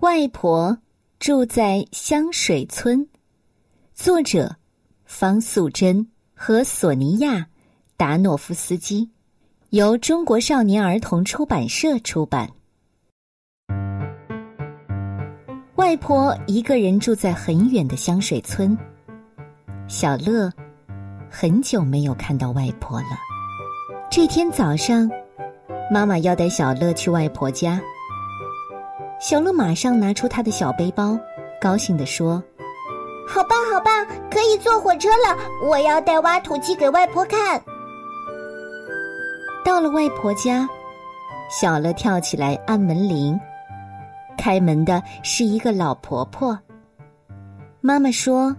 外婆住在香水村，作者方素珍和索尼娅·达诺夫斯基，由中国少年儿童出版社出版。外婆一个人住在很远的香水村，小乐很久没有看到外婆了。这天早上，妈妈要带小乐去外婆家。小乐马上拿出他的小背包，高兴地说：“好棒，好棒，可以坐火车了！我要带挖土机给外婆看。”到了外婆家，小乐跳起来按门铃。开门的是一个老婆婆。妈妈说：“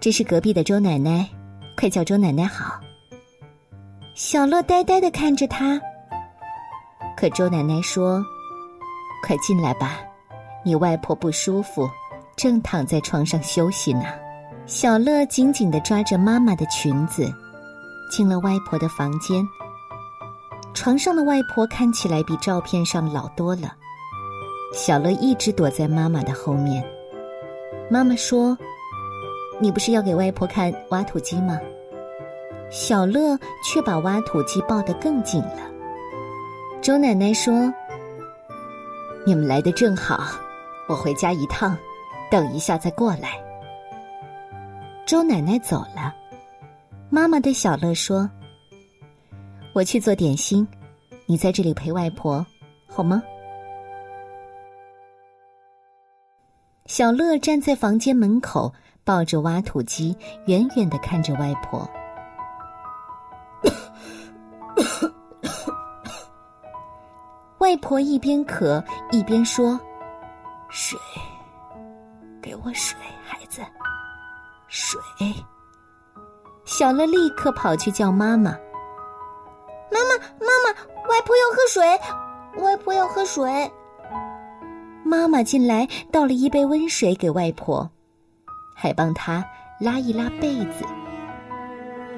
这是隔壁的周奶奶，快叫周奶奶好。”小乐呆呆的看着她，可周奶奶说。快进来吧，你外婆不舒服，正躺在床上休息呢。小乐紧紧的抓着妈妈的裙子，进了外婆的房间。床上的外婆看起来比照片上老多了。小乐一直躲在妈妈的后面。妈妈说：“你不是要给外婆看挖土机吗？”小乐却把挖土机抱得更紧了。周奶奶说。你们来的正好，我回家一趟，等一下再过来。周奶奶走了，妈妈对小乐说：“我去做点心，你在这里陪外婆，好吗？”小乐站在房间门口，抱着挖土机，远远的看着外婆。外婆一边咳一边说：“水，给我水，孩子，水。”小乐立刻跑去叫妈妈：“妈妈，妈妈，外婆要喝水，外婆要喝水。”妈妈进来倒了一杯温水给外婆，还帮她拉一拉被子。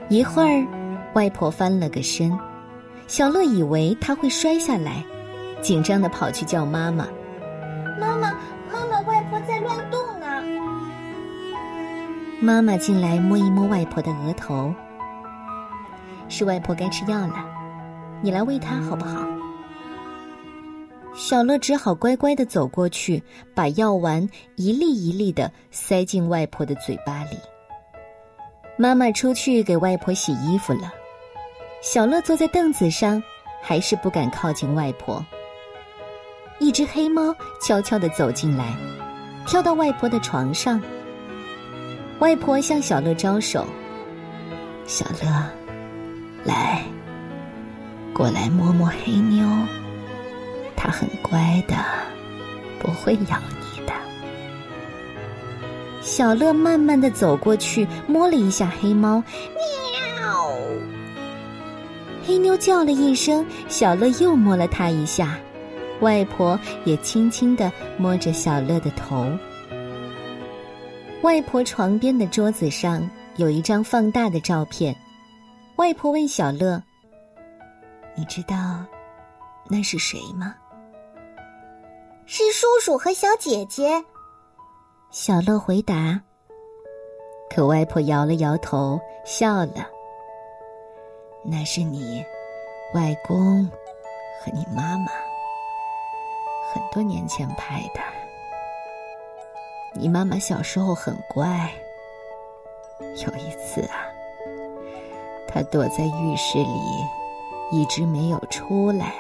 一会儿，外婆翻了个身，小乐以为她会摔下来。紧张的跑去叫妈妈，妈妈，妈妈，外婆在乱动呢。妈妈进来摸一摸外婆的额头，是外婆该吃药了，你来喂她好不好？小乐只好乖乖的走过去，把药丸一粒一粒的塞进外婆的嘴巴里。妈妈出去给外婆洗衣服了，小乐坐在凳子上，还是不敢靠近外婆。一只黑猫悄悄的走进来，跳到外婆的床上。外婆向小乐招手：“小乐，来，过来摸摸黑妞，它很乖的，不会咬你的。”小乐慢慢的走过去，摸了一下黑猫，喵！黑妞叫了一声，小乐又摸了它一下。外婆也轻轻的摸着小乐的头。外婆床边的桌子上有一张放大的照片。外婆问小乐：“你知道那是谁吗？”“是叔叔和小姐姐。”小乐回答。可外婆摇了摇头，笑了：“那是你外公和你妈妈。”很多年前拍的。你妈妈小时候很乖。有一次啊，她躲在浴室里，一直没有出来。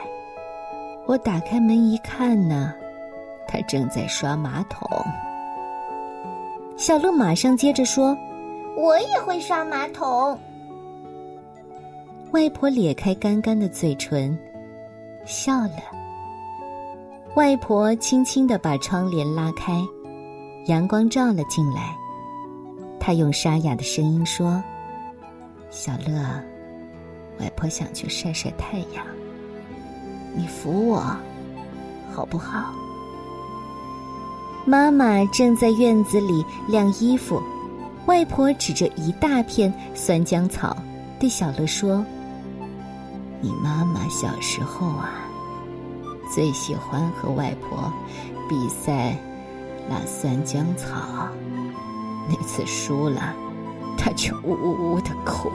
我打开门一看呢，她正在刷马桶。小乐马上接着说：“我也会刷马桶。”外婆咧开干干的嘴唇，笑了。外婆轻轻的把窗帘拉开，阳光照了进来。她用沙哑的声音说：“小乐，外婆想去晒晒太阳，你扶我，好不好？”妈妈正在院子里晾衣服，外婆指着一大片酸浆草，对小乐说：“你妈妈小时候啊。”最喜欢和外婆比赛拉酸浆草，那次输了，他却呜呜呜的哭。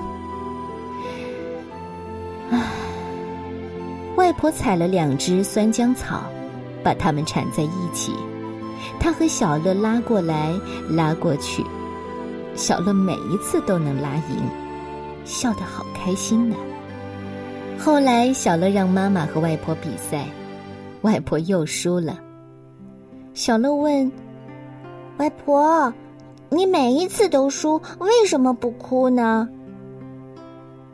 唉，外婆采了两只酸浆草，把它们缠在一起，她和小乐拉过来拉过去，小乐每一次都能拉赢，笑得好开心呢。后来，小乐让妈妈和外婆比赛，外婆又输了。小乐问：“外婆，你每一次都输，为什么不哭呢？”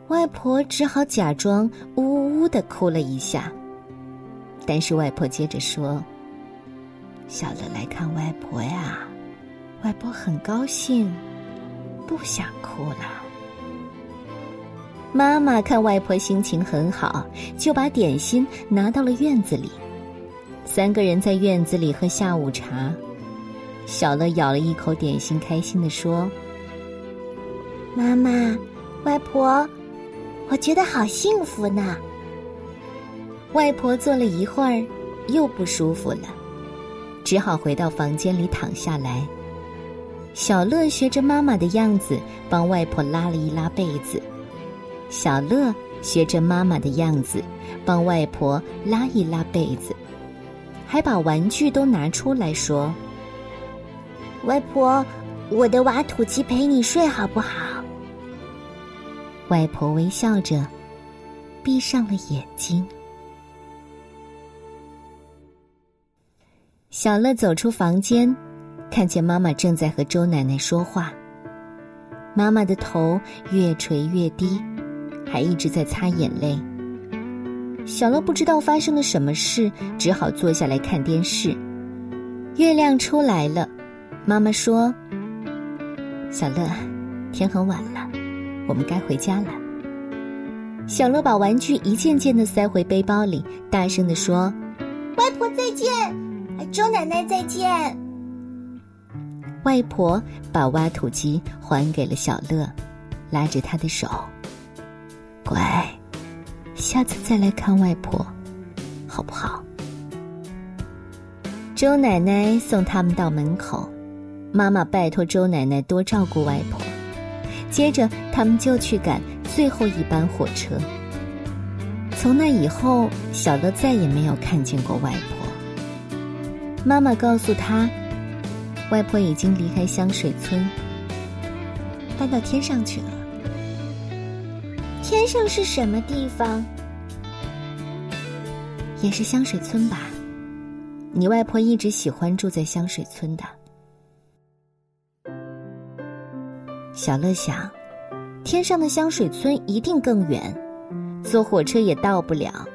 外婆只好假装呜呜的哭了一下。但是外婆接着说：“小乐来看外婆呀，外婆很高兴，不想哭了。”妈妈看外婆心情很好，就把点心拿到了院子里。三个人在院子里喝下午茶，小乐咬了一口点心，开心的说：“妈妈，外婆，我觉得好幸福呢。”外婆坐了一会儿，又不舒服了，只好回到房间里躺下来。小乐学着妈妈的样子，帮外婆拉了一拉被子；小乐学着妈妈的样子，帮外婆拉一拉被子。还把玩具都拿出来说：“外婆，我的挖土机陪你睡好不好？”外婆微笑着，闭上了眼睛。小乐走出房间，看见妈妈正在和周奶奶说话。妈妈的头越垂越低，还一直在擦眼泪。小乐不知道发生了什么事，只好坐下来看电视。月亮出来了，妈妈说：“小乐，天很晚了，我们该回家了。”小乐把玩具一件件的塞回背包里，大声的说：“外婆再见，周奶奶再见。”外婆把挖土机还给了小乐，拉着他的手：“乖。”下次再来看外婆，好不好？周奶奶送他们到门口，妈妈拜托周奶奶多照顾外婆。接着，他们就去赶最后一班火车。从那以后，小乐再也没有看见过外婆。妈妈告诉他，外婆已经离开香水村，搬到天上去了。天上是什么地方？也是香水村吧。你外婆一直喜欢住在香水村的。小乐想，天上的香水村一定更远，坐火车也到不了，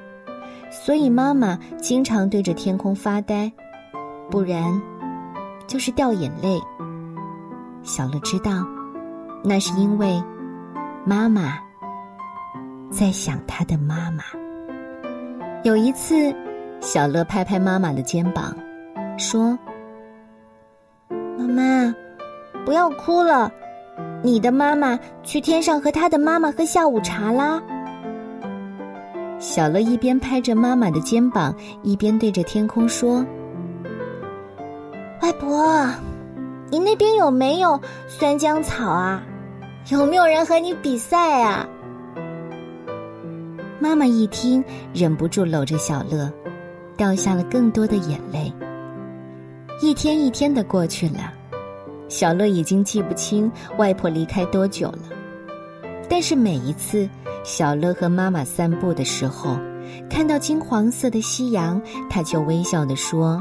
所以妈妈经常对着天空发呆，不然就是掉眼泪。小乐知道，那是因为妈妈。在想他的妈妈。有一次，小乐拍拍妈妈的肩膀，说：“妈妈，不要哭了，你的妈妈去天上和他的妈妈喝下午茶啦。”小乐一边拍着妈妈的肩膀，一边对着天空说：“外婆，你那边有没有酸浆草啊？有没有人和你比赛啊？”妈妈一听，忍不住搂着小乐，掉下了更多的眼泪。一天一天的过去了，小乐已经记不清外婆离开多久了。但是每一次，小乐和妈妈散步的时候，看到金黄色的夕阳，他就微笑的说：“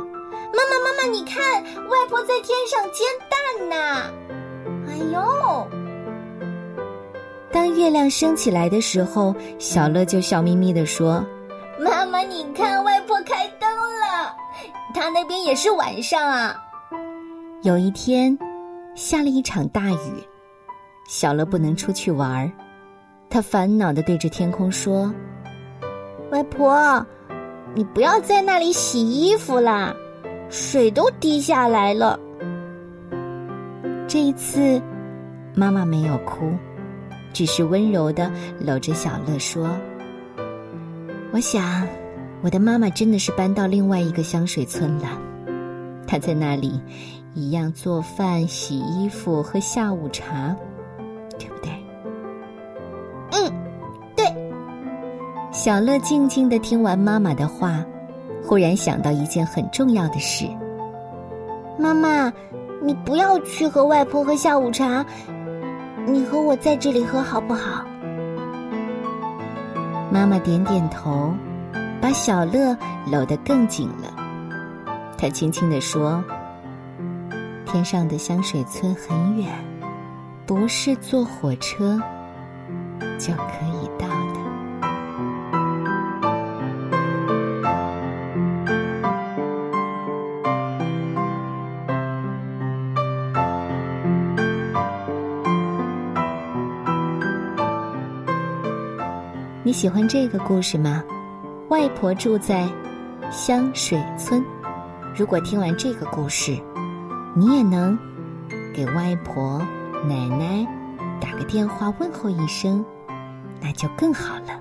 妈妈，妈妈，你看，外婆在天上煎蛋呢！”哎呦！当月亮升起来的时候，小乐就笑眯眯地说：“妈妈，你看，外婆开灯了，她那边也是晚上啊。”有一天，下了一场大雨，小乐不能出去玩儿，他烦恼的对着天空说：“外婆，你不要在那里洗衣服啦，水都滴下来了。”这一次，妈妈没有哭。只是温柔的搂着小乐说：“我想，我的妈妈真的是搬到另外一个香水村了。她在那里一样做饭、洗衣服、喝下午茶，对不对？嗯，对。小乐静静的听完妈妈的话，忽然想到一件很重要的事：妈妈，你不要去和外婆喝下午茶，你和我在这里喝好不好？妈妈点点头，把小乐搂得更紧了。她轻轻地说：“天上的香水村很远，不是坐火车就可以你喜欢这个故事吗？外婆住在香水村。如果听完这个故事，你也能给外婆、奶奶打个电话问候一声，那就更好了。